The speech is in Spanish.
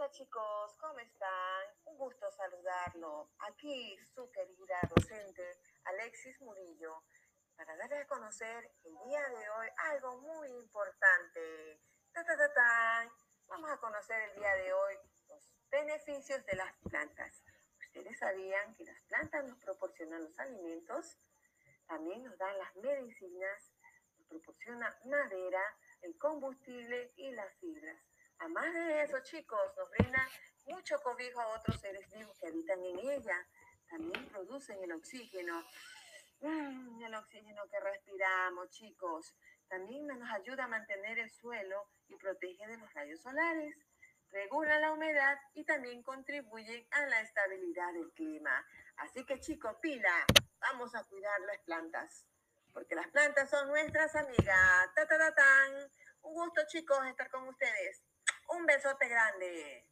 Hola chicos, ¿cómo están? Un gusto saludarlo. Aquí su querida docente Alexis Murillo para darles a conocer el día de hoy algo muy importante. Ta, ta, ta, ta. Vamos a conocer el día de hoy los beneficios de las plantas. ¿Ustedes sabían que las plantas nos proporcionan los alimentos? También nos dan las medicinas, nos proporciona madera, el combustible y las fibras. Además de eso, chicos, nos brinda mucho cobijo a otros seres vivos que habitan en ella. También producen el oxígeno. Mm, el oxígeno que respiramos, chicos. También nos ayuda a mantener el suelo y protege de los rayos solares. Regula la humedad y también contribuye a la estabilidad del clima. Así que, chicos, pila, vamos a cuidar las plantas. Porque las plantas son nuestras amigas. Ta, ta, ta, tan. Un gusto, chicos, estar con ustedes. Un besote grande.